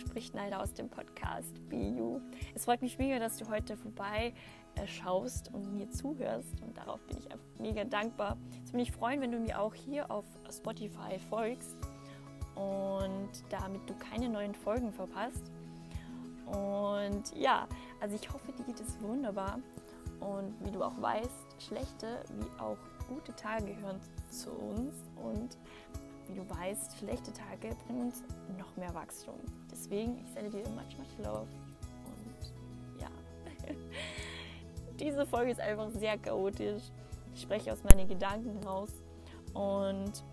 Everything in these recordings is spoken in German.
spricht Nalda aus dem Podcast You. Es freut mich mega, dass du heute vorbei äh, schaust und mir zuhörst und darauf bin ich einfach mega dankbar. Es würde mich freuen, wenn du mir auch hier auf Spotify folgst und damit du keine neuen Folgen verpasst. Und ja, also ich hoffe, dir geht es wunderbar. Und wie du auch weißt, schlechte wie auch gute Tage gehören zu uns. Und wie du weißt, schlechte Tage bringen uns noch mehr Wachstum. Deswegen, ich sende dir much, much love. Und ja, diese Folge ist einfach sehr chaotisch. Ich spreche aus meinen Gedanken raus. Und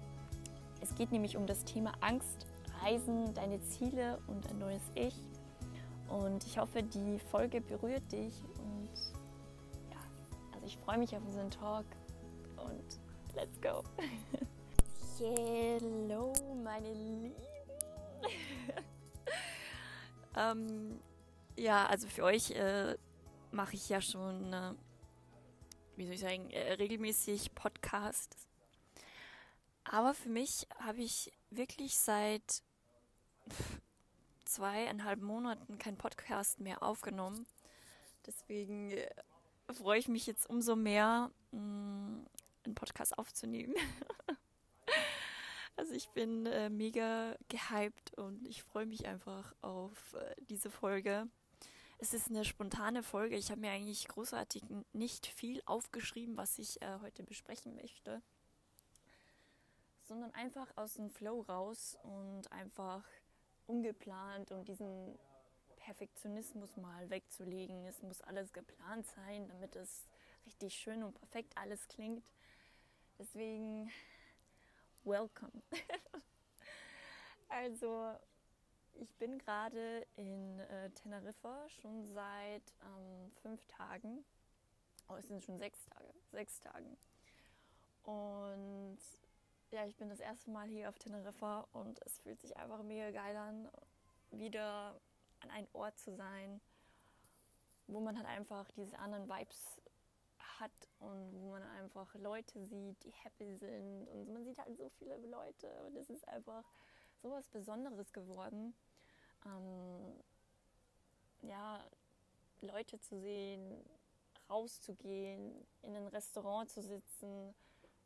es geht nämlich um das Thema Angst, Reisen, deine Ziele und ein neues Ich. Und ich hoffe, die Folge berührt dich. Und ja, also ich freue mich auf unseren Talk. Und let's go. Hello, meine Lieben. ähm, ja, also für euch äh, mache ich ja schon, äh, wie soll ich sagen, äh, regelmäßig Podcasts. Aber für mich habe ich wirklich seit zweieinhalb Monaten keinen Podcast mehr aufgenommen. Deswegen äh, freue ich mich jetzt umso mehr, mh, mm, einen Podcast aufzunehmen. Also ich bin äh, mega gehypt und ich freue mich einfach auf äh, diese Folge. Es ist eine spontane Folge. Ich habe mir eigentlich großartig nicht viel aufgeschrieben, was ich äh, heute besprechen möchte, sondern einfach aus dem Flow raus und einfach ungeplant und diesen Perfektionismus mal wegzulegen. Es muss alles geplant sein, damit es richtig schön und perfekt alles klingt. Deswegen welcome. also, ich bin gerade in äh, Teneriffa schon seit ähm, fünf Tagen. Oh, es sind schon sechs Tage. Sechs Tagen. Und ja, ich bin das erste Mal hier auf Teneriffa und es fühlt sich einfach mega geil an, wieder an einem Ort zu sein, wo man halt einfach diese anderen Vibes hat und wo man einfach Leute sieht, die happy sind und man sieht halt so viele Leute und es ist einfach so was Besonderes geworden. Ähm, ja, Leute zu sehen, rauszugehen, in ein Restaurant zu sitzen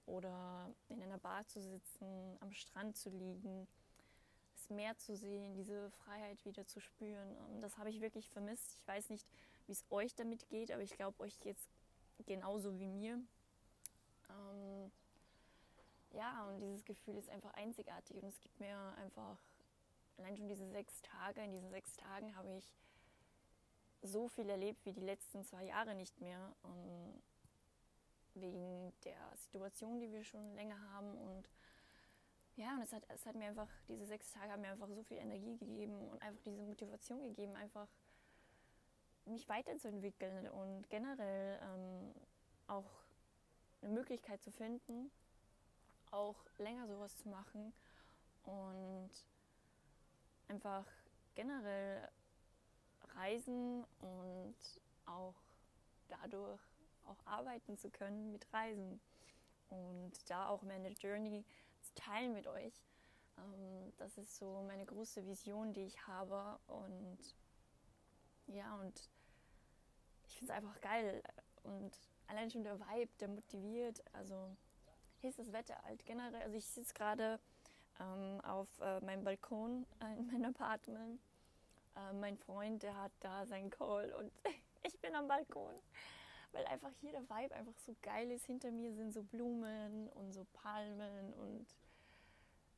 oder in einer Bar zu sitzen, am Strand zu liegen, das Meer zu sehen, diese Freiheit wieder zu spüren. Das habe ich wirklich vermisst. Ich weiß nicht, wie es euch damit geht, aber ich glaube, euch geht es genauso wie mir. Ähm, ja, und dieses Gefühl ist einfach einzigartig und es gibt mir einfach, allein schon diese sechs Tage, in diesen sechs Tagen habe ich so viel erlebt wie die letzten zwei Jahre nicht mehr. Um, wegen der Situation, die wir schon länger haben. Und ja, und es hat, es hat mir einfach, diese sechs Tage haben mir einfach so viel Energie gegeben und einfach diese Motivation gegeben, einfach mich weiterzuentwickeln und generell ähm, auch eine Möglichkeit zu finden, auch länger sowas zu machen und einfach generell reisen und auch dadurch auch arbeiten zu können mit Reisen und da auch meine Journey zu teilen mit euch. Ähm, das ist so meine große Vision, die ich habe und ja, und ich finde es einfach geil. Und allein schon der Vibe, der motiviert. Also hier ist das Wetter halt generell. Also ich sitze gerade ähm, auf äh, meinem Balkon äh, in meinem Apartment. Äh, mein Freund, der hat da seinen Call und ich bin am Balkon. Weil einfach hier der Vibe einfach so geil ist. Hinter mir sind so Blumen und so Palmen und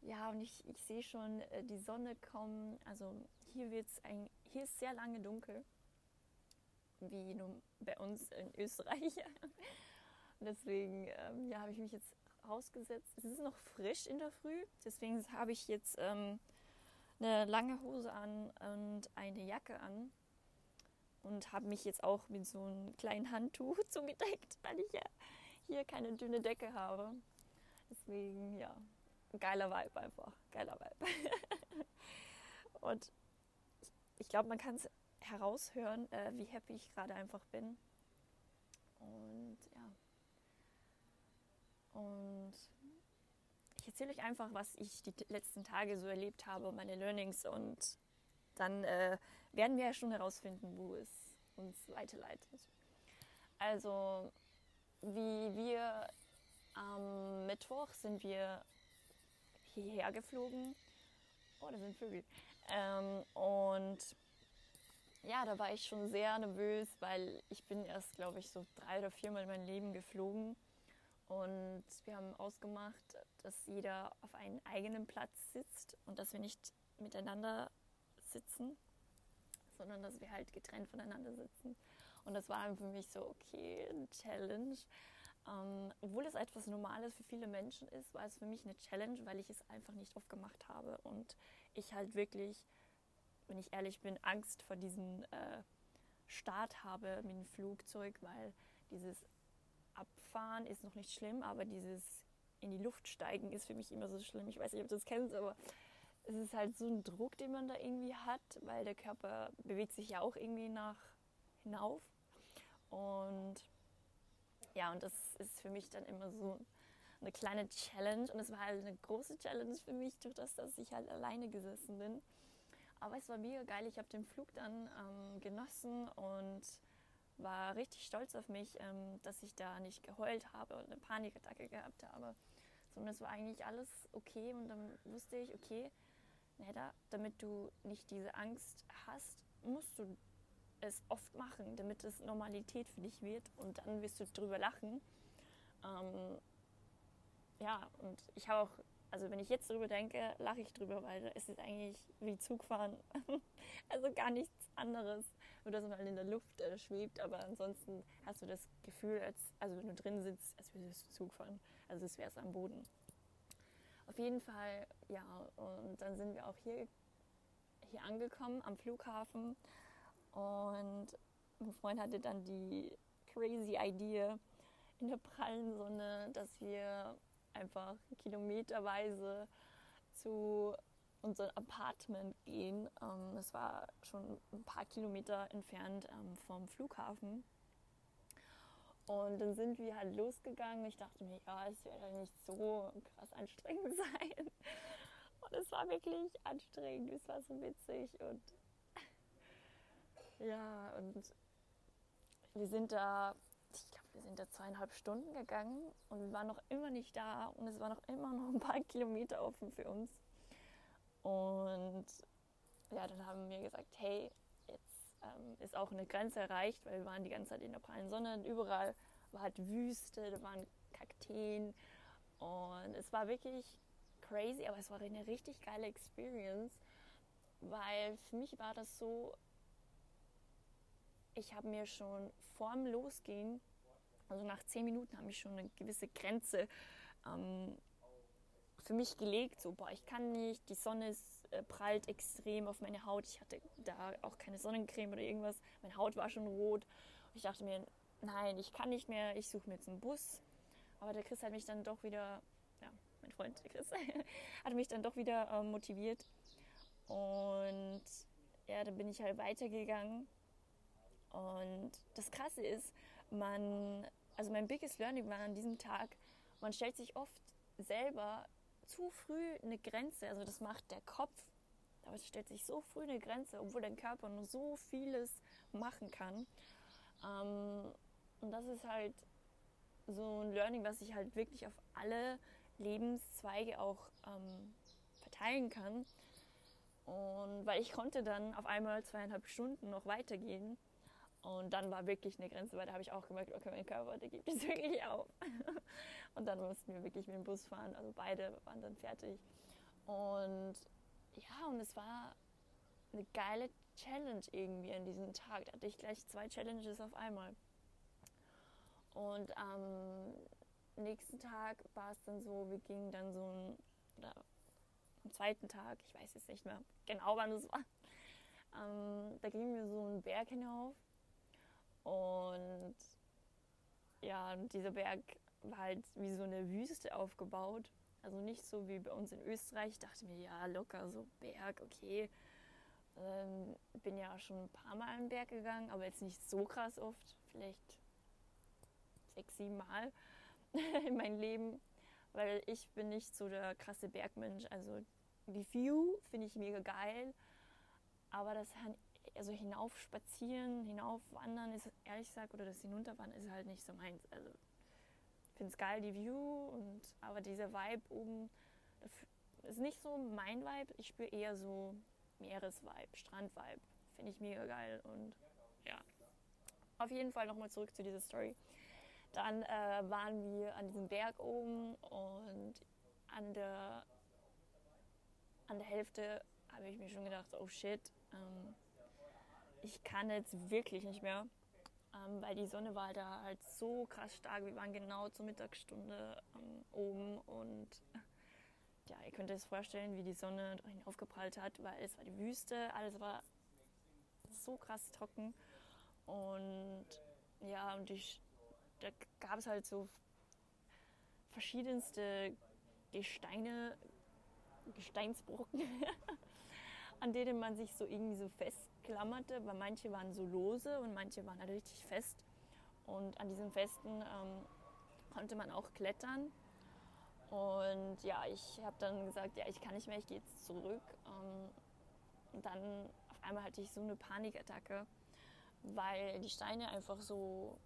ja, und ich, ich sehe schon äh, die Sonne kommen. Also hier wird's ein, hier ist sehr lange dunkel, wie bei uns in Österreich. deswegen ähm, ja, habe ich mich jetzt rausgesetzt. Es ist noch frisch in der Früh, deswegen habe ich jetzt ähm, eine lange Hose an und eine Jacke an und habe mich jetzt auch mit so einem kleinen Handtuch zugedeckt, weil ich ja hier keine dünne Decke habe. Deswegen, ja, geiler Vibe einfach, geiler Vibe. und ich glaube, man kann es heraushören, äh, wie happy ich gerade einfach bin. Und ja. Und ich erzähle euch einfach, was ich die letzten Tage so erlebt habe, meine Learnings und dann äh, werden wir ja schon herausfinden, wo es uns weiterleitet. Also, wie wir am Mittwoch sind wir hierher geflogen. Oh, da sind Vögel. Ähm, und ja, da war ich schon sehr nervös, weil ich bin erst, glaube ich, so drei oder viermal in meinem Leben geflogen. Und wir haben ausgemacht, dass jeder auf einem eigenen Platz sitzt und dass wir nicht miteinander sitzen, sondern dass wir halt getrennt voneinander sitzen. Und das war für mich so, okay, eine Challenge. Ähm, obwohl es etwas Normales für viele Menschen ist, war es für mich eine Challenge, weil ich es einfach nicht oft gemacht habe und ich halt wirklich, wenn ich ehrlich bin, Angst vor diesem äh, Start habe mit dem Flugzeug, weil dieses Abfahren ist noch nicht schlimm, aber dieses in die Luft steigen ist für mich immer so schlimm. Ich weiß nicht, ob du das kennst, aber es ist halt so ein Druck, den man da irgendwie hat, weil der Körper bewegt sich ja auch irgendwie nach hinauf. Und ja, und das ist für mich dann immer so eine kleine Challenge. Und es war halt eine große Challenge für mich, durch das, dass ich halt alleine gesessen bin. Aber es war mega geil. Ich habe den Flug dann ähm, genossen und war richtig stolz auf mich, ähm, dass ich da nicht geheult habe und eine Panikattacke gehabt habe. Sondern es war eigentlich alles okay. Und dann wusste ich, okay, Neda, damit du nicht diese Angst hast, musst du es oft machen, damit es Normalität für dich wird und dann wirst du drüber lachen. Ähm, ja, und ich habe auch, also wenn ich jetzt drüber denke, lache ich drüber, weil es ist eigentlich wie Zugfahren. also gar nichts anderes, nur dass man in der Luft äh, schwebt, aber ansonsten hast du das Gefühl, als, also wenn du drin sitzt, als würdest du Zug fahren. Also es wäre es am Boden. Auf jeden Fall, ja, und dann sind wir auch hier, hier angekommen am Flughafen und mein Freund hatte dann die crazy Idee in der prallen Sonne, dass wir einfach kilometerweise zu unserem Apartment gehen. Ähm, es war schon ein paar Kilometer entfernt ähm, vom Flughafen. Und dann sind wir halt losgegangen. Ich dachte mir, ja, es wird halt nicht so krass anstrengend sein. Und es war wirklich anstrengend. Es war so witzig und ja, und wir sind da, ich glaube, wir sind da zweieinhalb Stunden gegangen und wir waren noch immer nicht da und es war noch immer noch ein paar Kilometer offen für uns. Und ja, dann haben wir gesagt, hey, jetzt ähm, ist auch eine Grenze erreicht, weil wir waren die ganze Zeit in der prallen Sonne und überall war halt Wüste, da waren Kakteen und es war wirklich crazy, aber es war eine richtig geile Experience, weil für mich war das so, ich habe mir schon vorm Losgehen, also nach zehn Minuten, habe ich schon eine gewisse Grenze ähm, für mich gelegt. So, boah, ich kann nicht, die Sonne ist, äh, prallt extrem auf meine Haut. Ich hatte da auch keine Sonnencreme oder irgendwas. Meine Haut war schon rot. Und ich dachte mir, nein, ich kann nicht mehr, ich suche mir jetzt einen Bus. Aber der Chris hat mich dann doch wieder, ja, mein Freund, Chris, hat mich dann doch wieder äh, motiviert. Und ja, dann bin ich halt weitergegangen und das Krasse ist, man, also mein biggest learning war an diesem Tag, man stellt sich oft selber zu früh eine Grenze, also das macht der Kopf, aber es stellt sich so früh eine Grenze, obwohl dein Körper nur so vieles machen kann. Ähm, und das ist halt so ein Learning, was ich halt wirklich auf alle Lebenszweige auch ähm, verteilen kann. Und weil ich konnte dann auf einmal zweieinhalb Stunden noch weitergehen und dann war wirklich eine Grenze, weil da habe ich auch gemerkt, okay, mein Körper, der gibt es wirklich auf. und dann mussten wir wirklich mit dem Bus fahren. Also beide waren dann fertig. Und ja, und es war eine geile Challenge irgendwie an diesem Tag. Da hatte ich gleich zwei Challenges auf einmal. Und am nächsten Tag war es dann so, wir gingen dann so ein, oder am zweiten Tag, ich weiß jetzt nicht mehr genau wann es war, ähm, da gingen wir so einen Berg hinauf und ja, dieser Berg war halt wie so eine Wüste aufgebaut. Also nicht so wie bei uns in Österreich. Ich dachte mir, ja, locker so Berg, okay. Ähm, bin ja schon ein paar Mal einen Berg gegangen, aber jetzt nicht so krass oft. Vielleicht sechs, sieben Mal in meinem Leben. Weil ich bin nicht so der krasse Bergmensch. Also die View finde ich mega geil. Aber das also hinauf spazieren, hinauf wandern ist ehrlich gesagt, oder das Hinunterwandern ist halt nicht so meins. Also ich finde es geil, die View, und aber dieser Vibe oben ist nicht so mein Vibe. Ich spüre eher so Meeresvibe, Strandvibe. Finde ich mega geil und ja. Auf jeden Fall nochmal zurück zu dieser Story. Dann äh, waren wir an diesem Berg oben und an der, an der Hälfte habe ich mir schon gedacht, oh shit, ähm, ich kann jetzt wirklich nicht mehr, ähm, weil die Sonne war da halt so krass stark. Wir waren genau zur Mittagsstunde ähm, oben und ja, ihr könnt euch das vorstellen, wie die Sonne aufgeprallt hat, weil es war die Wüste, alles war so krass trocken und ja, und ich, da gab es halt so verschiedenste Gesteine, Gesteinsbrocken, an denen man sich so irgendwie so festklammerte, weil manche waren so lose und manche waren halt richtig fest. Und an diesen Festen ähm, konnte man auch klettern. Und ja, ich habe dann gesagt, ja, ich kann nicht mehr, ich gehe jetzt zurück. Ähm, und dann auf einmal hatte ich so eine Panikattacke, weil die Steine einfach so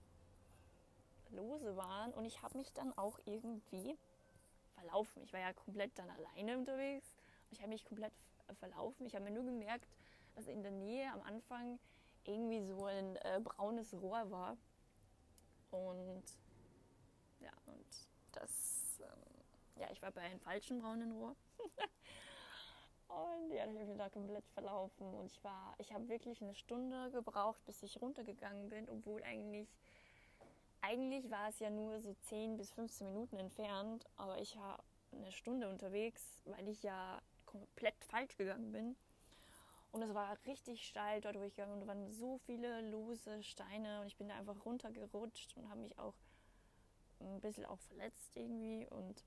lose waren. Und ich habe mich dann auch irgendwie verlaufen. Ich war ja komplett dann alleine unterwegs. Ich habe mich komplett verlaufen. Ich habe mir nur gemerkt, dass in der Nähe am Anfang irgendwie so ein äh, braunes Rohr war. Und ja, und das, ähm, ja, ich war bei einem falschen braunen Rohr. und ja, ich habe mich da komplett verlaufen. Und ich war, ich habe wirklich eine Stunde gebraucht, bis ich runtergegangen bin, obwohl eigentlich eigentlich war es ja nur so 10 bis 15 Minuten entfernt, aber ich war eine Stunde unterwegs, weil ich ja komplett falsch gegangen bin. Und es war richtig steil dort, wo ich gegangen bin. Und da waren so viele lose Steine und ich bin da einfach runtergerutscht und habe mich auch ein bisschen auch verletzt irgendwie. Und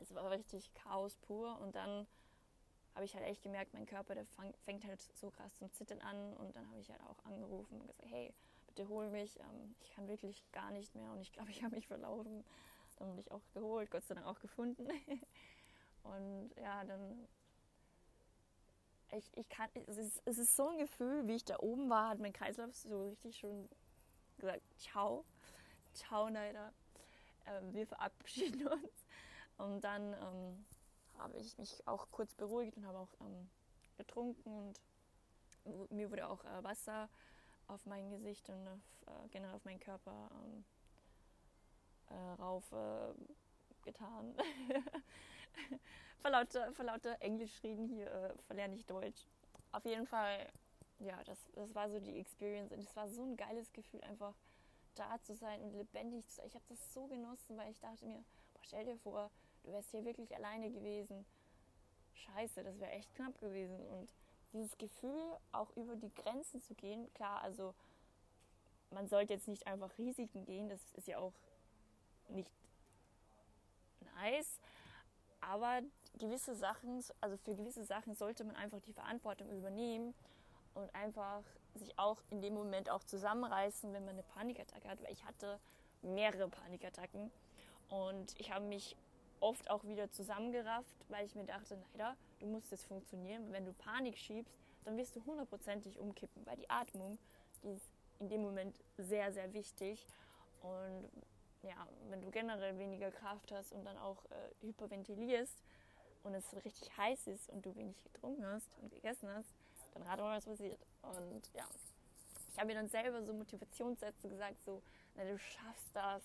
es war richtig Chaos pur. Und dann habe ich halt echt gemerkt, mein Körper, der fängt halt so krass zum Zittern an. Und dann habe ich halt auch angerufen und gesagt, hey, bitte hol mich. Ähm, ich kann wirklich gar nicht mehr und ich glaube, ich habe mich verlaufen. Dann wurde ich auch geholt, Gott sei Dank auch gefunden. und ja, dann. Ich, ich kann, es ist, es ist so ein Gefühl, wie ich da oben war, hat mein Kreislauf so richtig schon gesagt, ciao, ciao Neider, ähm, wir verabschieden uns. Und dann ähm, habe ich mich auch kurz beruhigt und habe auch ähm, getrunken und mir wurde auch äh, Wasser auf mein Gesicht und auf, äh, generell auf meinen Körper ähm, äh, rauf äh, getan. vor, lauter, vor lauter Englisch reden hier äh, verlerne ich Deutsch. Auf jeden Fall, ja, das, das war so die Experience und es war so ein geiles Gefühl, einfach da zu sein und lebendig zu sein. Ich habe das so genossen, weil ich dachte mir, boah, stell dir vor, du wärst hier wirklich alleine gewesen. Scheiße, das wäre echt knapp gewesen. Und dieses Gefühl, auch über die Grenzen zu gehen, klar, also man sollte jetzt nicht einfach Risiken gehen, das ist ja auch nicht nice, aber gewisse Sachen, also für gewisse Sachen sollte man einfach die Verantwortung übernehmen und einfach sich auch in dem Moment auch zusammenreißen, wenn man eine Panikattacke hat, weil ich hatte mehrere Panikattacken und ich habe mich oft auch wieder zusammengerafft, weil ich mir dachte, leider, du musst es funktionieren. Wenn du Panik schiebst, dann wirst du hundertprozentig umkippen, weil die Atmung, die ist in dem Moment sehr, sehr wichtig. Und ja, wenn du generell weniger Kraft hast und dann auch äh, hyperventilierst und es richtig heiß ist und du wenig getrunken hast und gegessen hast, dann rate mal, was passiert. Und ja, ich habe mir dann selber so Motivationssätze gesagt, so, na, du schaffst das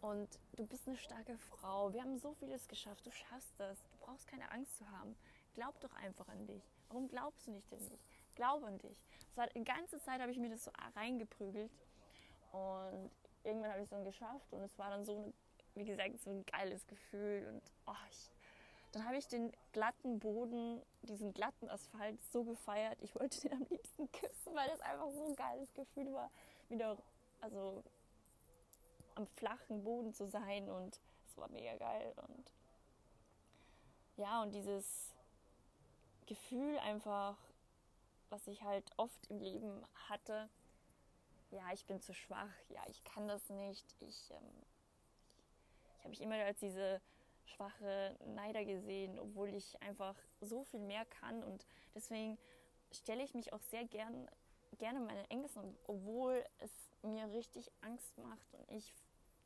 und du bist eine starke Frau. Wir haben so vieles geschafft. Du schaffst das. Du brauchst keine Angst zu haben. Glaub doch einfach an dich. Warum glaubst du nicht an dich? Glaub an dich. Das war, die ganze Zeit habe ich mir das so reingeprügelt. Und irgendwann habe ich es dann geschafft. Und es war dann so, eine, wie gesagt, so ein geiles Gefühl. Und oh, ich, dann habe ich den glatten Boden, diesen glatten Asphalt so gefeiert. Ich wollte den am liebsten küssen, weil das einfach so ein geiles Gefühl war. Wieder, also am flachen Boden zu sein und es war mega geil und ja und dieses Gefühl einfach, was ich halt oft im Leben hatte, ja, ich bin zu schwach, ja, ich kann das nicht, ich, ähm, ich habe mich immer als diese schwache Neider gesehen, obwohl ich einfach so viel mehr kann. Und deswegen stelle ich mich auch sehr gern, gerne meine Ängsten, obwohl es mir richtig Angst macht und ich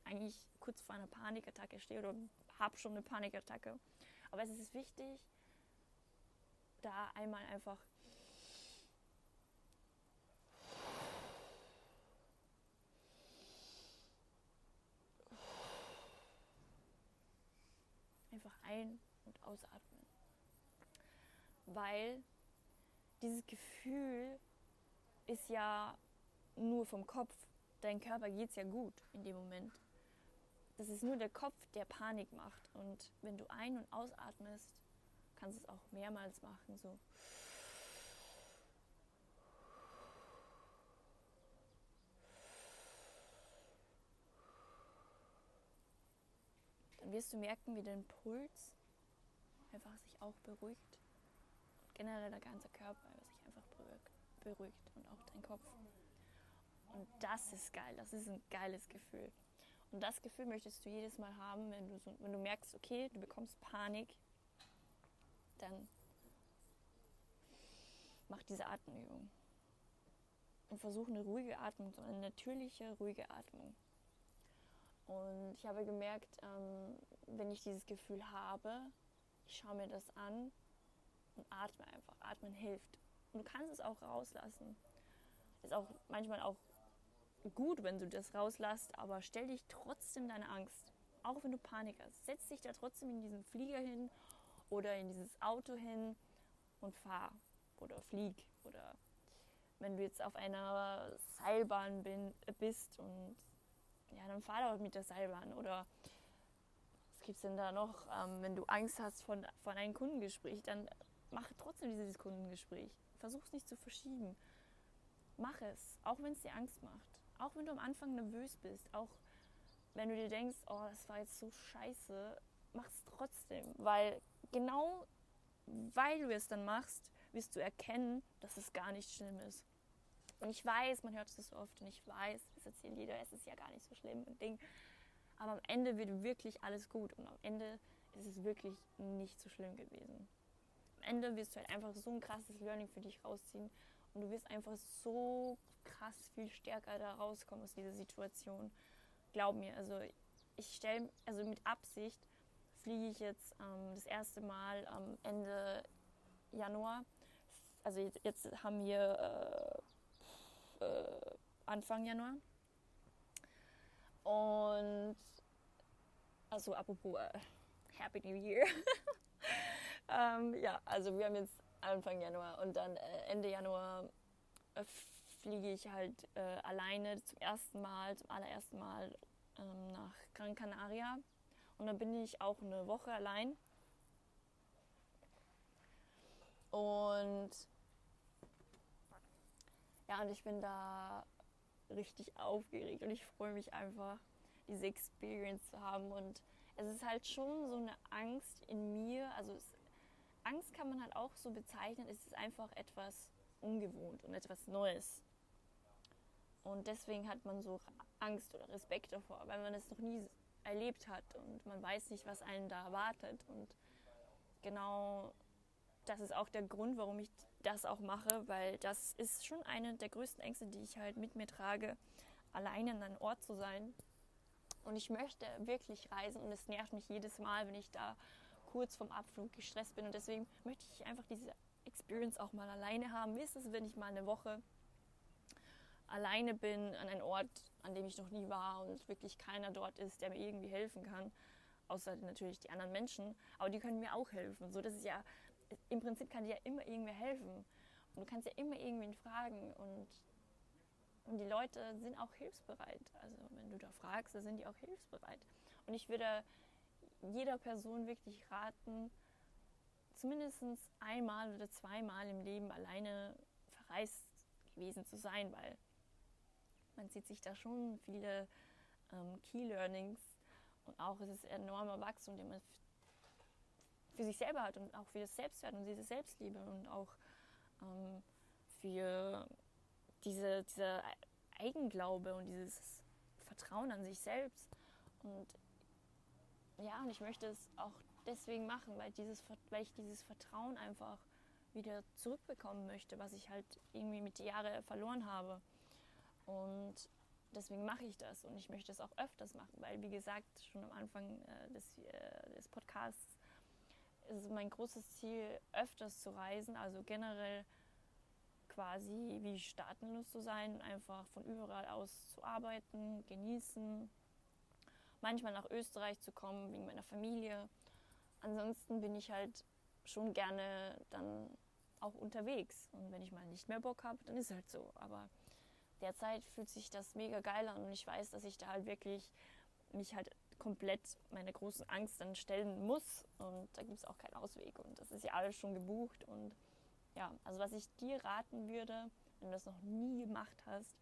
eigentlich kurz vor einer Panikattacke stehe oder habe schon eine Panikattacke. Aber es ist wichtig, da einmal einfach einfach ein- und ausatmen. Weil dieses Gefühl ist ja nur vom Kopf. Dein Körper geht es ja gut in dem Moment. Das ist nur der Kopf, der Panik macht. Und wenn du ein- und ausatmest, kannst du es auch mehrmals machen. So. Wirst du merken, wie dein Puls einfach sich auch beruhigt. Und generell der ganze Körper sich einfach beruhigt und auch dein Kopf. Und das ist geil, das ist ein geiles Gefühl. Und das Gefühl möchtest du jedes Mal haben, wenn du, so, wenn du merkst, okay, du bekommst Panik, dann mach diese Atemübung. Und versuch eine ruhige Atmung, eine natürliche, ruhige Atmung. Und ich habe gemerkt, ähm, wenn ich dieses Gefühl habe, ich schaue mir das an und atme einfach. Atmen hilft. Und du kannst es auch rauslassen. Ist auch manchmal auch gut, wenn du das rauslässt, aber stell dich trotzdem deine Angst. Auch wenn du Panik hast. Setz dich da trotzdem in diesen Flieger hin oder in dieses Auto hin und fahr oder flieg. Oder wenn du jetzt auf einer Seilbahn bin, bist und ja, dann fahr doch mit der Seilbahn. Oder was gibt es denn da noch? Ähm, wenn du Angst hast von, von einem Kundengespräch, dann mach trotzdem dieses Kundengespräch. Versuch es nicht zu verschieben. Mach es, auch wenn es dir Angst macht. Auch wenn du am Anfang nervös bist. Auch wenn du dir denkst, oh, das war jetzt so scheiße, mach es trotzdem. Weil genau weil du es dann machst, wirst du erkennen, dass es gar nicht schlimm ist. Und ich weiß, man hört es so oft und ich weiß, das erzählen jeder, es ist ja gar nicht so schlimm und Ding. Aber am Ende wird wirklich alles gut und am Ende ist es wirklich nicht so schlimm gewesen. Am Ende wirst du halt einfach so ein krasses Learning für dich rausziehen und du wirst einfach so krass viel stärker da rauskommen aus dieser Situation. Glaub mir, also ich stelle, also mit Absicht fliege ich jetzt ähm, das erste Mal am Ende Januar. Also jetzt, jetzt haben wir äh, äh, Anfang Januar. Und also apropos äh, Happy New Year. ähm, ja, also wir haben jetzt Anfang Januar und dann äh, Ende Januar äh, fliege ich halt äh, alleine zum ersten Mal, zum allerersten Mal ähm, nach Gran Canaria. Und dann bin ich auch eine Woche allein. Und ja, und ich bin da richtig aufgeregt und ich freue mich einfach, diese Experience zu haben. Und es ist halt schon so eine Angst in mir. Also es, Angst kann man halt auch so bezeichnen. Es ist einfach etwas ungewohnt und etwas Neues. Und deswegen hat man so Angst oder Respekt davor, weil man es noch nie erlebt hat und man weiß nicht, was einen da erwartet. Und genau das ist auch der Grund, warum ich das auch mache, weil das ist schon eine der größten Ängste, die ich halt mit mir trage, alleine an einem Ort zu sein. Und ich möchte wirklich reisen und es nervt mich jedes Mal, wenn ich da kurz vom Abflug gestresst bin. Und deswegen möchte ich einfach diese Experience auch mal alleine haben. Wie ist es, wenn ich mal eine Woche alleine bin an einem Ort, an dem ich noch nie war und wirklich keiner dort ist, der mir irgendwie helfen kann, außer natürlich die anderen Menschen, aber die können mir auch helfen. So, das ist ja im Prinzip kann dir ja immer irgendwer helfen und du kannst ja immer irgendwen fragen und und die Leute sind auch hilfsbereit. Also wenn du da fragst, dann sind die auch hilfsbereit. Und ich würde jeder Person wirklich raten, zumindest einmal oder zweimal im Leben alleine verreist gewesen zu sein, weil man sieht sich da schon viele ähm, Key Learnings und auch es ist enormer Wachstum, den man für sich selber hat und auch für das Selbstwert und diese Selbstliebe und auch ähm, für diese, dieser Eigenglaube und dieses Vertrauen an sich selbst. Und ja, und ich möchte es auch deswegen machen, weil, dieses, weil ich dieses Vertrauen einfach wieder zurückbekommen möchte, was ich halt irgendwie mit den Jahren verloren habe. Und deswegen mache ich das und ich möchte es auch öfters machen, weil wie gesagt, schon am Anfang äh, des, äh, des Podcasts ist mein großes Ziel, öfters zu reisen, also generell quasi wie staatenlos zu sein, einfach von überall aus zu arbeiten, genießen, manchmal nach Österreich zu kommen wegen meiner Familie. Ansonsten bin ich halt schon gerne dann auch unterwegs. Und wenn ich mal nicht mehr Bock habe, dann ist es halt so. Aber derzeit fühlt sich das mega geil an und ich weiß, dass ich da halt wirklich mich halt komplett meiner großen Angst dann stellen muss. Und da gibt es auch keinen Ausweg. Und das ist ja alles schon gebucht. Und ja, also was ich dir raten würde, wenn du das noch nie gemacht hast,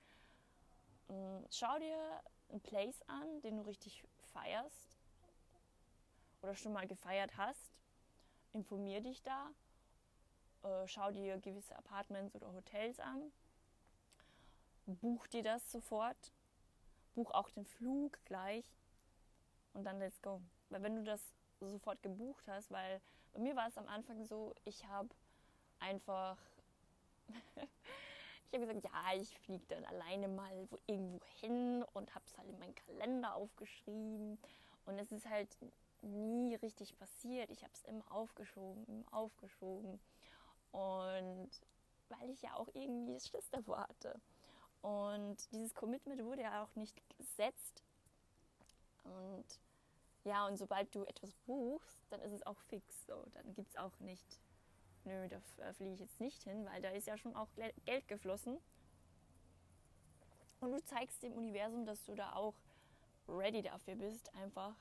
mm, schau dir einen Place an, den du richtig feierst oder schon mal gefeiert hast, informier dich da, äh, schau dir gewisse Apartments oder Hotels an, buch dir das sofort, buch auch den Flug gleich und dann let's go. Weil wenn du das sofort gebucht hast, weil bei mir war es am Anfang so, ich habe einfach, ich habe gesagt, ja, ich fliege dann alleine mal wo, irgendwo hin und habe es halt in meinen Kalender aufgeschrieben und es ist halt nie richtig passiert. Ich habe es immer aufgeschoben, immer aufgeschoben und weil ich ja auch irgendwie Schiss davor hatte. Und dieses Commitment wurde ja auch nicht gesetzt. Und ja, und sobald du etwas buchst, dann ist es auch fix. So, dann gibt es auch nicht, nö, da fliege ich jetzt nicht hin, weil da ist ja schon auch Geld geflossen. Und du zeigst dem Universum, dass du da auch ready dafür bist, einfach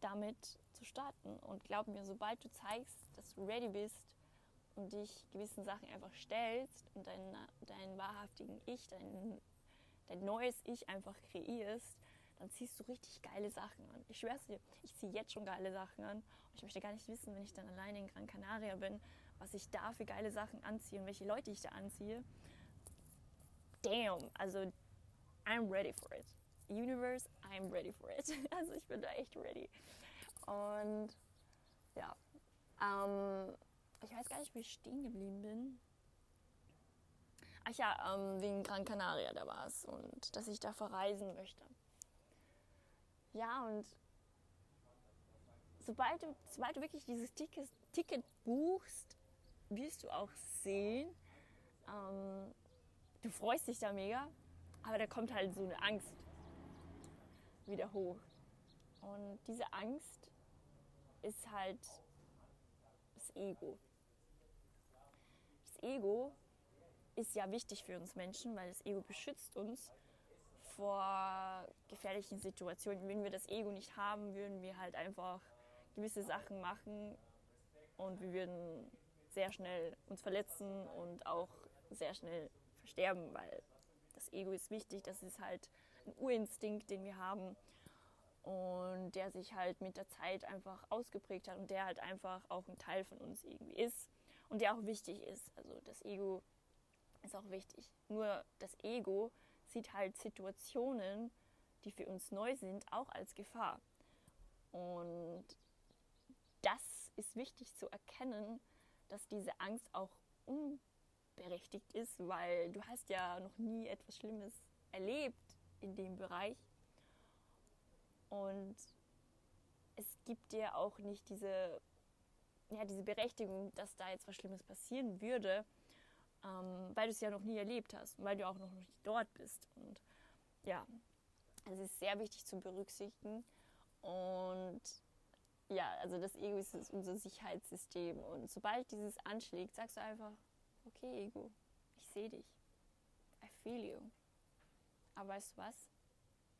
damit zu starten. Und glaub mir, sobald du zeigst, dass du ready bist und dich gewissen Sachen einfach stellst und deinen, deinen wahrhaftigen Ich, dein, dein neues Ich einfach kreierst, dann ziehst du richtig geile Sachen an. Ich schwör's dir, ich ziehe jetzt schon geile Sachen an. Und ich möchte gar nicht wissen, wenn ich dann alleine in Gran Canaria bin, was ich da für geile Sachen anziehe und welche Leute ich da anziehe. Damn, also I'm ready for it. Universe, I'm ready for it. Also ich bin da echt ready. Und ja, ähm, ich weiß gar nicht, wie ich stehen geblieben bin. Ach ja, ähm, wegen Gran Canaria, da war es. Und dass ich da verreisen möchte. Ja, und sobald du, sobald du wirklich dieses Ticket, Ticket buchst, wirst du auch sehen, ähm, du freust dich da mega, aber da kommt halt so eine Angst wieder hoch. Und diese Angst ist halt das Ego. Das Ego ist ja wichtig für uns Menschen, weil das Ego beschützt uns vor gefährlichen Situationen. Wenn wir das Ego nicht haben, würden wir halt einfach gewisse Sachen machen und wir würden sehr schnell uns verletzen und auch sehr schnell versterben, weil das Ego ist wichtig, das ist halt ein Urinstinkt, den wir haben und der sich halt mit der Zeit einfach ausgeprägt hat und der halt einfach auch ein Teil von uns irgendwie ist und der auch wichtig ist. Also das Ego ist auch wichtig. Nur das Ego sieht halt Situationen, die für uns neu sind, auch als Gefahr. Und das ist wichtig zu erkennen, dass diese Angst auch unberechtigt ist, weil du hast ja noch nie etwas Schlimmes erlebt in dem Bereich. Und es gibt dir auch nicht diese, ja, diese Berechtigung, dass da jetzt was Schlimmes passieren würde, ähm, weil du es ja noch nie erlebt hast, weil du auch noch nicht dort bist. Und ja, es ist sehr wichtig zu berücksichtigen. Und ja, also das Ego ist unser Sicherheitssystem. Und sobald dieses anschlägt, sagst du einfach, okay, Ego, ich sehe dich. I feel you. Aber weißt du was?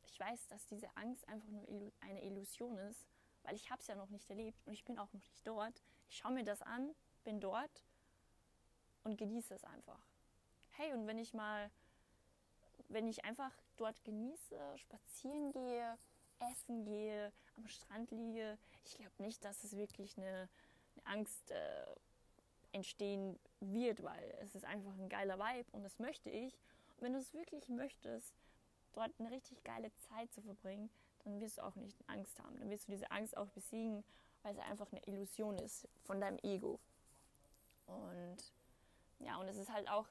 Ich weiß, dass diese Angst einfach nur eine Illusion ist, weil ich habe es ja noch nicht erlebt und ich bin auch noch nicht dort. Ich schaue mir das an, bin dort und genieße es einfach. Hey, und wenn ich mal, wenn ich einfach dort genieße, spazieren gehe, essen gehe, am Strand liege, ich glaube nicht, dass es wirklich eine, eine Angst äh, entstehen wird, weil es ist einfach ein geiler Vibe und das möchte ich. Und wenn du es wirklich möchtest, dort eine richtig geile Zeit zu verbringen, dann wirst du auch nicht Angst haben. Dann wirst du diese Angst auch besiegen, weil es einfach eine Illusion ist von deinem Ego. Und ja, und es ist halt auch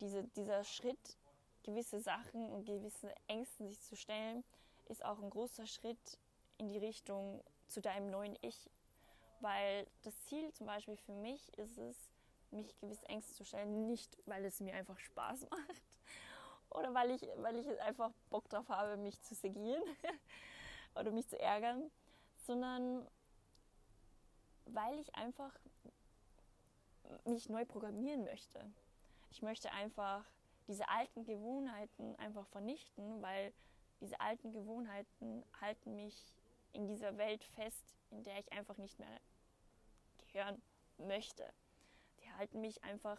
diese, dieser Schritt, gewisse Sachen und gewisse Ängsten sich zu stellen, ist auch ein großer Schritt in die Richtung zu deinem neuen Ich. Weil das Ziel zum Beispiel für mich ist es, mich gewisse Ängste zu stellen, nicht weil es mir einfach Spaß macht oder weil ich, weil ich einfach Bock drauf habe, mich zu segieren oder mich zu ärgern, sondern weil ich einfach mich neu programmieren möchte. Ich möchte einfach diese alten Gewohnheiten einfach vernichten, weil diese alten Gewohnheiten halten mich in dieser Welt fest, in der ich einfach nicht mehr gehören möchte. Die halten mich einfach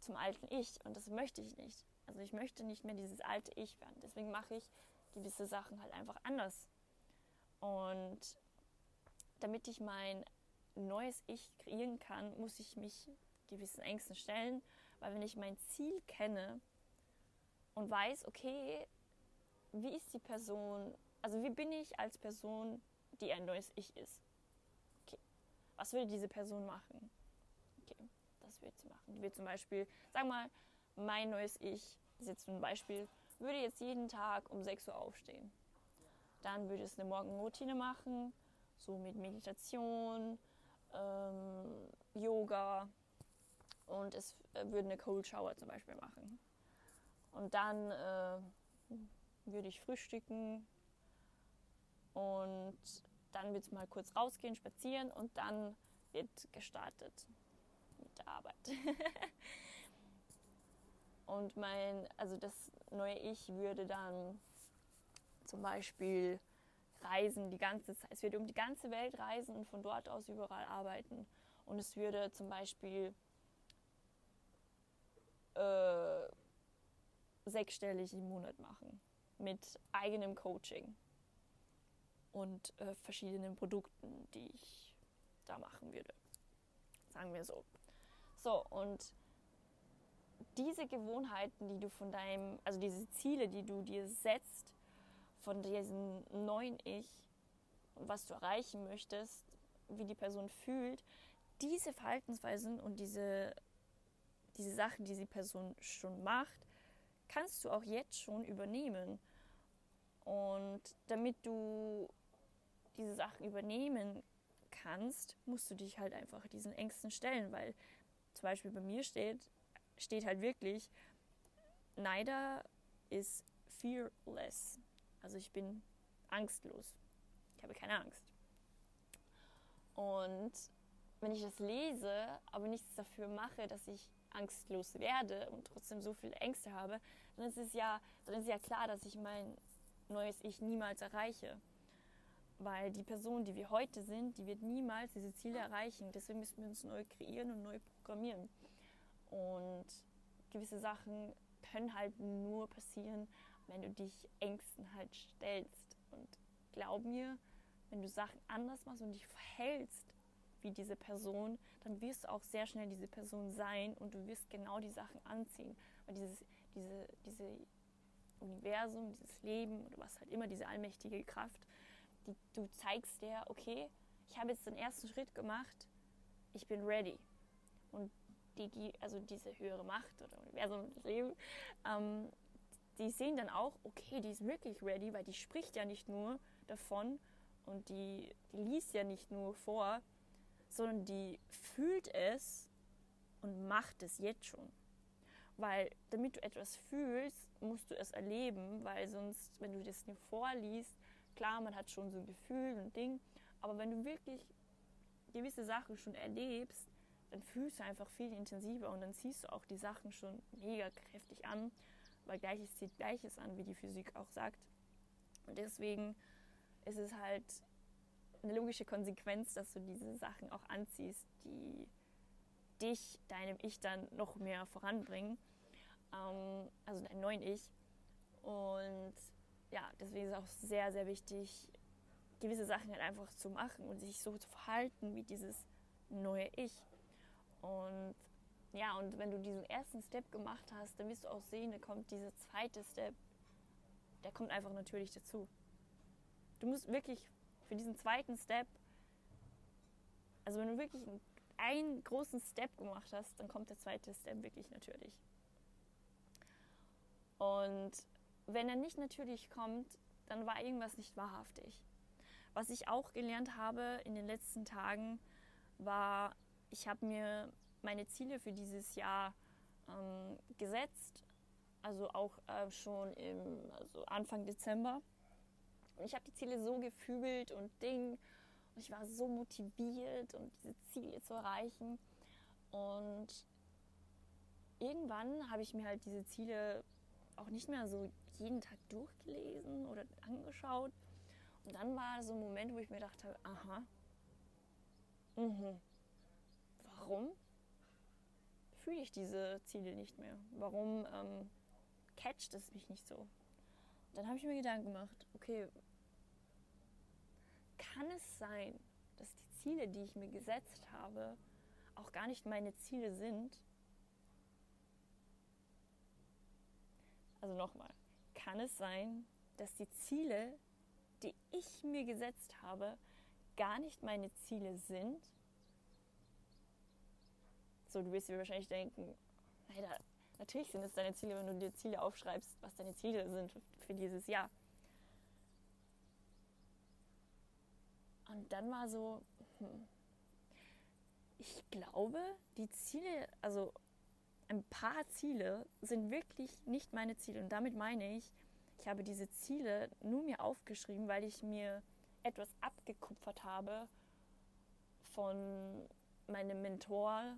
zum alten Ich und das möchte ich nicht. Also ich möchte nicht mehr dieses alte Ich werden. Deswegen mache ich gewisse Sachen halt einfach anders. Und damit ich mein neues Ich kreieren kann, muss ich mich gewissen Ängsten stellen, weil wenn ich mein Ziel kenne und weiß, okay, wie ist die Person, also wie bin ich als Person, die ein neues Ich ist? Okay, was würde diese Person machen? Okay, das wird sie machen. Die wird zum Beispiel, sag mal, mein neues Ich, das ist jetzt ein Beispiel, würde jetzt jeden Tag um 6 Uhr aufstehen. Dann würde es eine Morgenroutine machen, so mit Meditation, ähm, Yoga und es äh, würde eine Cold Shower zum Beispiel machen. Und dann äh, würde ich frühstücken und dann wird es mal kurz rausgehen, spazieren und dann wird gestartet mit der Arbeit. und mein, also das neue Ich würde dann zum Beispiel reisen die ganze Zeit. Es würde um die ganze Welt reisen und von dort aus überall arbeiten. Und es würde zum Beispiel äh, sechsstellig im Monat machen mit eigenem Coaching und äh, verschiedenen Produkten, die ich da machen würde. Sagen wir so. So, und diese Gewohnheiten, die du von deinem, also diese Ziele, die du dir setzt, von diesem neuen Ich was du erreichen möchtest, wie die Person fühlt, diese Verhaltensweisen und diese, diese Sachen, die die Person schon macht, kannst du auch jetzt schon übernehmen. Und damit du diese Sachen übernehmen kannst, musst du dich halt einfach diesen Ängsten stellen, weil zum Beispiel bei mir steht, steht halt wirklich, Neider ist fearless. Also ich bin angstlos. Ich habe keine Angst. Und wenn ich das lese, aber nichts dafür mache, dass ich angstlos werde und trotzdem so viele Ängste habe, dann ist es ja, dann ist ja klar, dass ich mein neues Ich niemals erreiche. Weil die Person, die wir heute sind, die wird niemals diese Ziele erreichen. Deswegen müssen wir uns neu kreieren und neu programmieren. Und gewisse Sachen können halt nur passieren, wenn du dich Ängsten halt stellst. Und glaub mir, wenn du Sachen anders machst und dich verhältst wie diese Person, dann wirst du auch sehr schnell diese Person sein und du wirst genau die Sachen anziehen. Weil dieses, diese, diese Universum, dieses Leben oder was halt immer, diese allmächtige Kraft, die, du zeigst dir, okay, ich habe jetzt den ersten Schritt gemacht, ich bin ready. Und die, also diese höhere Macht oder Universum, das Leben, ähm, die sehen dann auch, okay, die ist wirklich ready, weil die spricht ja nicht nur davon und die, die liest ja nicht nur vor, sondern die fühlt es und macht es jetzt schon. Weil damit du etwas fühlst, musst du es erleben, weil sonst, wenn du das nur vorliest, klar, man hat schon so ein Gefühl und Ding, aber wenn du wirklich gewisse Sachen schon erlebst, dann fühlst du einfach viel intensiver und dann ziehst du auch die Sachen schon mega kräftig an weil Gleiches zieht Gleiches an, wie die Physik auch sagt. Und deswegen ist es halt eine logische Konsequenz, dass du diese Sachen auch anziehst, die dich, deinem Ich dann noch mehr voranbringen. Ähm, also deinem neuen Ich. Und ja, deswegen ist es auch sehr, sehr wichtig, gewisse Sachen halt einfach zu machen und sich so zu verhalten wie dieses neue Ich. Und ja, und wenn du diesen ersten Step gemacht hast, dann wirst du auch sehen, da kommt dieser zweite Step, der kommt einfach natürlich dazu. Du musst wirklich für diesen zweiten Step, also wenn du wirklich einen großen Step gemacht hast, dann kommt der zweite Step wirklich natürlich. Und wenn er nicht natürlich kommt, dann war irgendwas nicht wahrhaftig. Was ich auch gelernt habe in den letzten Tagen, war, ich habe mir meine Ziele für dieses Jahr ähm, gesetzt, also auch äh, schon im also Anfang Dezember. Und ich habe die Ziele so gefügelt und Ding und ich war so motiviert, um diese Ziele zu erreichen. Und irgendwann habe ich mir halt diese Ziele auch nicht mehr so jeden Tag durchgelesen oder angeschaut. Und dann war so ein Moment, wo ich mir dachte, aha, mh, warum fühle ich diese Ziele nicht mehr? Warum ähm, catcht es mich nicht so? Dann habe ich mir Gedanken gemacht, okay, kann es sein, dass die Ziele, die ich mir gesetzt habe, auch gar nicht meine Ziele sind? Also nochmal, kann es sein, dass die Ziele, die ich mir gesetzt habe, gar nicht meine Ziele sind? So, du wirst dir wahrscheinlich denken, hey, da, natürlich sind es deine Ziele, wenn du dir Ziele aufschreibst, was deine Ziele sind für dieses Jahr. Und dann war so, hm, ich glaube, die Ziele, also ein paar Ziele sind wirklich nicht meine Ziele. Und damit meine ich, ich habe diese Ziele nur mir aufgeschrieben, weil ich mir etwas abgekupfert habe von meinem Mentor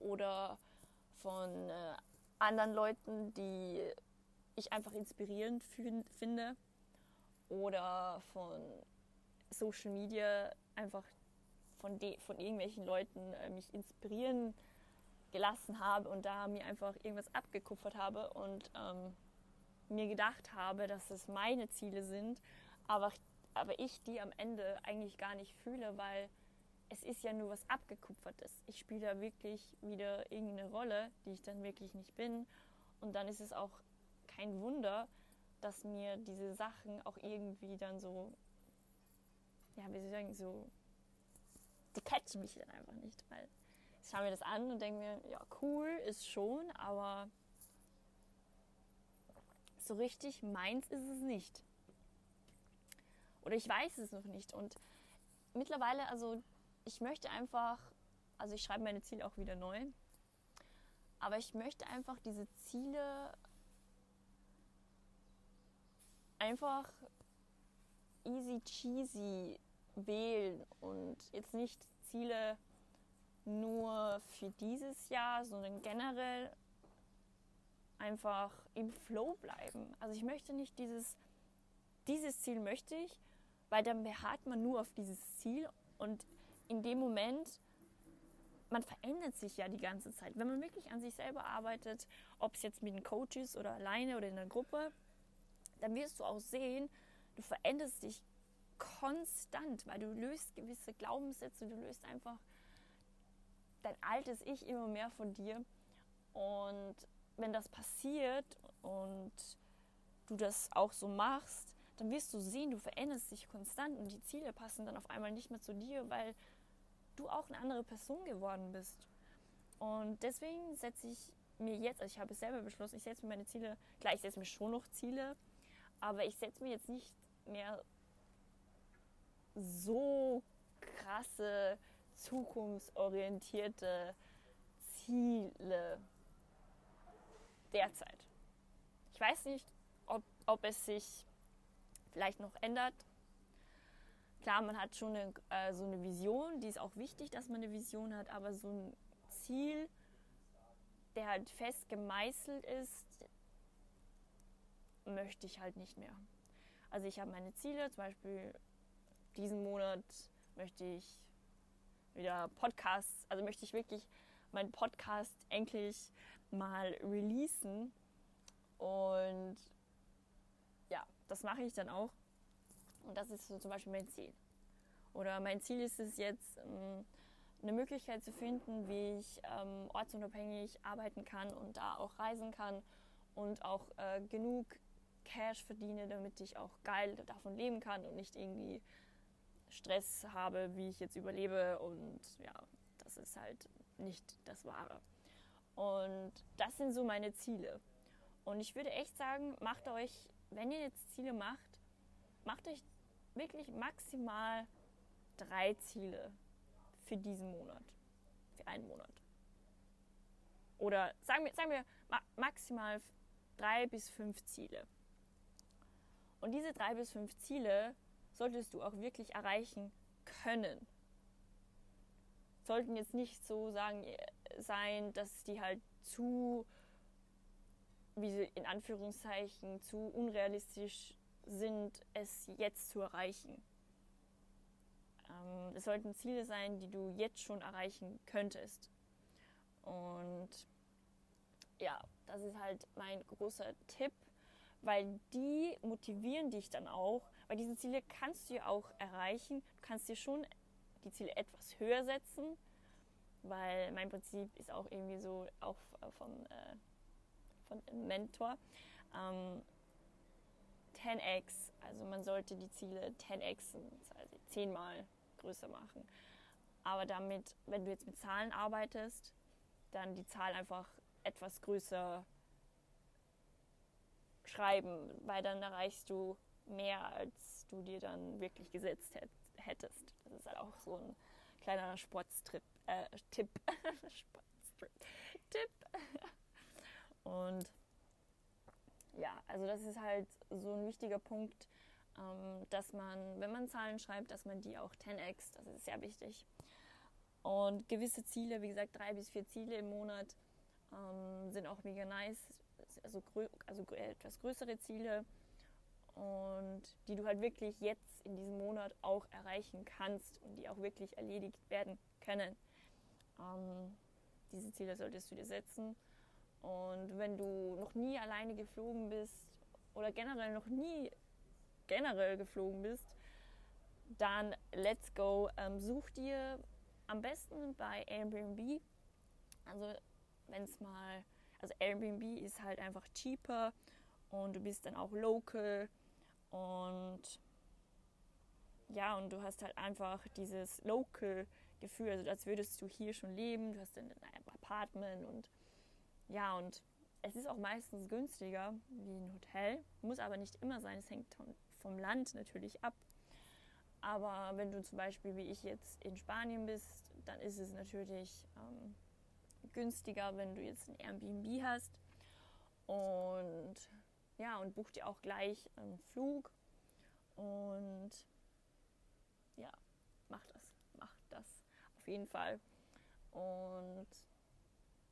oder von äh, anderen Leuten, die ich einfach inspirierend finde. Oder von Social Media einfach von, von irgendwelchen Leuten äh, mich inspirieren gelassen habe und da mir einfach irgendwas abgekupfert habe und ähm, mir gedacht habe, dass es meine Ziele sind, aber, aber ich die am Ende eigentlich gar nicht fühle, weil es ist ja nur was abgekupfertes. Ich spiele da wirklich wieder irgendeine Rolle, die ich dann wirklich nicht bin und dann ist es auch kein Wunder, dass mir diese Sachen auch irgendwie dann so ja, wie soll ich sagen, so, die catchen mich dann einfach nicht, weil ich schaue mir das an und denke mir, ja, cool ist schon, aber so richtig meins ist es nicht. Oder ich weiß es noch nicht. Und mittlerweile, also ich möchte einfach, also ich schreibe meine Ziele auch wieder neu, aber ich möchte einfach diese Ziele einfach easy cheesy wählen und jetzt nicht Ziele nur für dieses Jahr, sondern generell einfach im Flow bleiben. Also ich möchte nicht dieses, dieses Ziel möchte ich, weil dann beharrt man nur auf dieses Ziel und in dem Moment, man verändert sich ja die ganze Zeit. Wenn man wirklich an sich selber arbeitet, ob es jetzt mit den Coaches oder alleine oder in der Gruppe, dann wirst du auch sehen, du veränderst dich konstant, weil du löst gewisse Glaubenssätze, du löst einfach dein altes Ich immer mehr von dir. Und wenn das passiert und du das auch so machst, dann wirst du sehen, du veränderst dich konstant und die Ziele passen dann auf einmal nicht mehr zu dir, weil du auch eine andere Person geworden bist. Und deswegen setze ich mir jetzt, also ich habe es selber beschlossen, ich setze mir meine Ziele, klar, ich setze mir schon noch Ziele, aber ich setze mir jetzt nicht mehr so krasse, zukunftsorientierte Ziele derzeit. Ich weiß nicht, ob, ob es sich vielleicht noch ändert. Klar, man hat schon eine, äh, so eine Vision, die ist auch wichtig, dass man eine Vision hat, aber so ein Ziel, der halt fest gemeißelt ist, möchte ich halt nicht mehr. Also ich habe meine Ziele, zum Beispiel diesen Monat möchte ich wieder Podcasts, also möchte ich wirklich meinen Podcast endlich mal releasen. Und ja, das mache ich dann auch. Und das ist so zum Beispiel mein Ziel. Oder mein Ziel ist es jetzt, ähm, eine Möglichkeit zu finden, wie ich ähm, ortsunabhängig arbeiten kann und da auch reisen kann und auch äh, genug Cash verdiene, damit ich auch geil davon leben kann und nicht irgendwie Stress habe, wie ich jetzt überlebe und ja, das ist halt nicht das Wahre. Und das sind so meine Ziele. Und ich würde echt sagen, macht euch, wenn ihr jetzt Ziele macht, macht euch wirklich maximal drei Ziele für diesen Monat, für einen Monat. Oder sagen wir, sagen wir maximal drei bis fünf Ziele. Und diese drei bis fünf Ziele solltest du auch wirklich erreichen können. Sollten jetzt nicht so sagen, äh, sein, dass die halt zu, wie sie in Anführungszeichen, zu unrealistisch sind, es jetzt zu erreichen. Ähm, es sollten Ziele sein, die du jetzt schon erreichen könntest. Und ja, das ist halt mein großer Tipp, weil die motivieren dich dann auch, weil diese Ziele kannst du ja auch erreichen. Du kannst dir schon die Ziele etwas höher setzen, weil mein Prinzip ist auch irgendwie so, auch von, äh, von einem Mentor. Ähm, 10x, also man sollte die Ziele 10x, also zehnmal größer machen. Aber damit, wenn du jetzt mit Zahlen arbeitest, dann die Zahl einfach etwas größer schreiben, weil dann erreichst du mehr, als du dir dann wirklich gesetzt hättest. Das ist halt auch so ein kleiner Sportstrip, äh, Tipp. Sportstrip, Tipp. Und ja, also das ist halt so ein wichtiger Punkt, ähm, dass man, wenn man Zahlen schreibt, dass man die auch 10x, das ist sehr wichtig. Und gewisse Ziele, wie gesagt, drei bis vier Ziele im Monat ähm, sind auch mega nice, also, also etwas größere Ziele und die du halt wirklich jetzt in diesem Monat auch erreichen kannst und die auch wirklich erledigt werden können. Ähm, diese Ziele solltest du dir setzen und wenn du noch nie alleine geflogen bist oder generell noch nie generell geflogen bist, dann let's go. Ähm, such dir am besten bei Airbnb, also wenn es mal, also Airbnb ist halt einfach cheaper und du bist dann auch local und ja, und du hast halt einfach dieses local Gefühl, also als würdest du hier schon leben, du hast dann ein Apartment und ja, und es ist auch meistens günstiger wie ein Hotel, muss aber nicht immer sein, es hängt vom Land natürlich ab. Aber wenn du zum Beispiel wie ich jetzt in Spanien bist, dann ist es natürlich ähm, günstiger, wenn du jetzt ein Airbnb hast. Und ja, und buch dir auch gleich einen Flug. Und ja, mach das, mach das auf jeden Fall. Und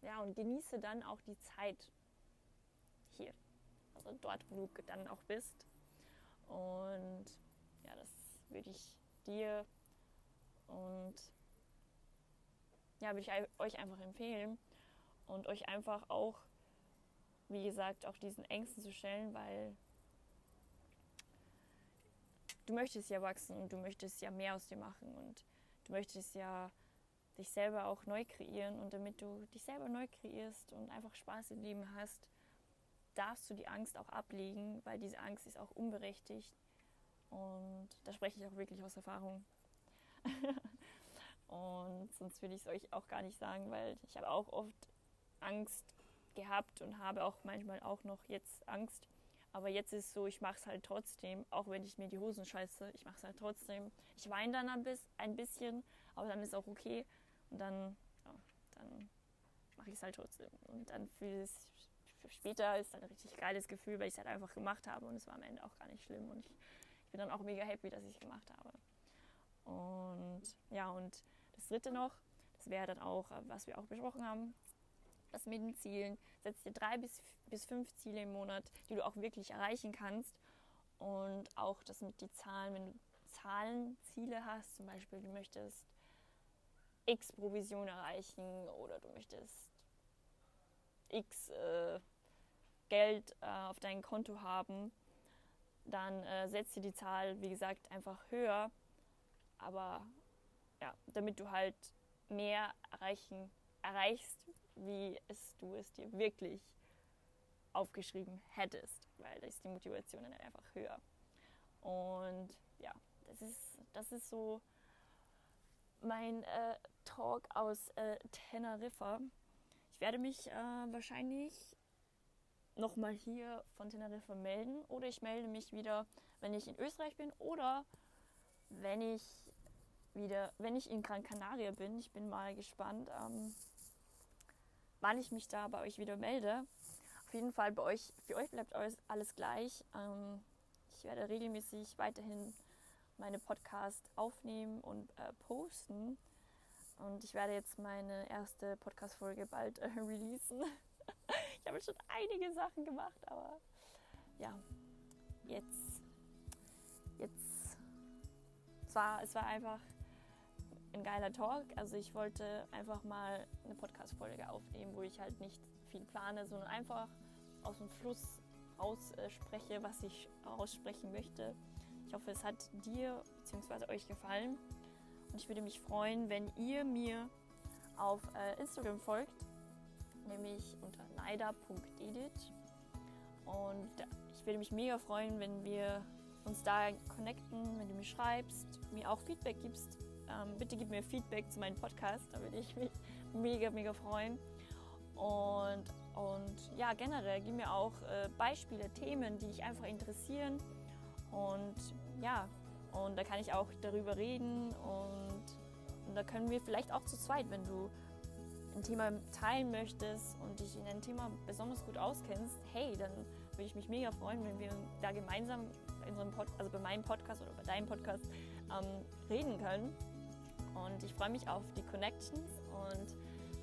ja, und genieße dann auch die Zeit hier. Also dort, wo du dann auch bist. Und ja, das würde ich dir und ja, würde ich euch einfach empfehlen und euch einfach auch, wie gesagt, auch diesen Ängsten zu stellen, weil du möchtest ja wachsen und du möchtest ja mehr aus dir machen und du möchtest ja dich selber auch neu kreieren und damit du dich selber neu kreierst und einfach Spaß im Leben hast, darfst du die Angst auch ablegen, weil diese Angst ist auch unberechtigt und da spreche ich auch wirklich aus Erfahrung. und sonst würde ich es euch auch gar nicht sagen, weil ich habe auch oft Angst gehabt und habe auch manchmal auch noch jetzt Angst. Aber jetzt ist es so, ich mache es halt trotzdem, auch wenn ich mir die Hosen scheiße, ich mache es halt trotzdem. Ich weine dann ein bisschen, aber dann ist auch okay. Und dann, ja, dann mache ich es halt trotzdem. Und dann fühle ich es später ist dann ein richtig geiles Gefühl, weil ich es halt einfach gemacht habe und es war am Ende auch gar nicht schlimm. Und ich, ich bin dann auch mega happy, dass ich es gemacht habe. Und ja, und das dritte noch, das wäre dann auch, was wir auch besprochen haben, das mit den Zielen. Setz dir drei bis, bis fünf Ziele im Monat, die du auch wirklich erreichen kannst. Und auch das mit den Zahlen, wenn du Zahlenziele hast, zum Beispiel du möchtest X Provision erreichen oder du möchtest X äh, Geld äh, auf deinem Konto haben, dann äh, setzt dir die Zahl, wie gesagt, einfach höher. Aber ja, damit du halt mehr erreichen, erreichst, wie es du es dir wirklich aufgeschrieben hättest, weil da ist die Motivation dann einfach höher. Und ja, das ist, das ist so mein, äh, Talk aus äh, Teneriffa. Ich werde mich äh, wahrscheinlich nochmal hier von Teneriffa melden oder ich melde mich wieder, wenn ich in Österreich bin oder wenn ich wieder, wenn ich in Gran Canaria bin. Ich bin mal gespannt, ähm, wann ich mich da bei euch wieder melde. Auf jeden Fall bei euch, für euch bleibt alles gleich. Ähm, ich werde regelmäßig weiterhin meine Podcasts aufnehmen und äh, posten. Und ich werde jetzt meine erste Podcast-Folge bald äh, releasen. ich habe schon einige Sachen gemacht, aber ja, jetzt, jetzt, es war, es war einfach ein geiler Talk. Also ich wollte einfach mal eine Podcast-Folge aufnehmen, wo ich halt nicht viel plane, sondern einfach aus dem Fluss ausspreche, was ich aussprechen möchte. Ich hoffe, es hat dir bzw. euch gefallen. Und ich würde mich freuen, wenn ihr mir auf äh, Instagram folgt, nämlich unter naida.edit. Und ich würde mich mega freuen, wenn wir uns da connecten, wenn du mir schreibst, mir auch Feedback gibst. Ähm, bitte gib mir Feedback zu meinem Podcast, da würde ich mich mega, mega freuen. Und, und ja, generell gib mir auch äh, Beispiele, Themen, die dich einfach interessieren. Und ja, und da kann ich auch darüber reden und, und da können wir vielleicht auch zu zweit, wenn du ein Thema teilen möchtest und dich in ein Thema besonders gut auskennst, hey, dann würde ich mich mega freuen, wenn wir da gemeinsam in so einem Pod, also bei meinem Podcast oder bei deinem Podcast ähm, reden können. Und ich freue mich auf die Connections und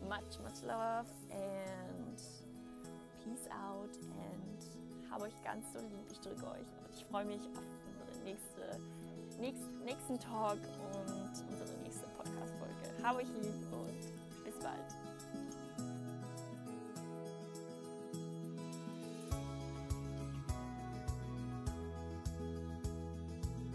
much, much love and peace out and habe euch ganz so lieb. Ich drücke euch und ich freue mich auf unsere nächste nächsten Talk und unsere nächste Podcast-Folge. Habe euch lieb und bis bald.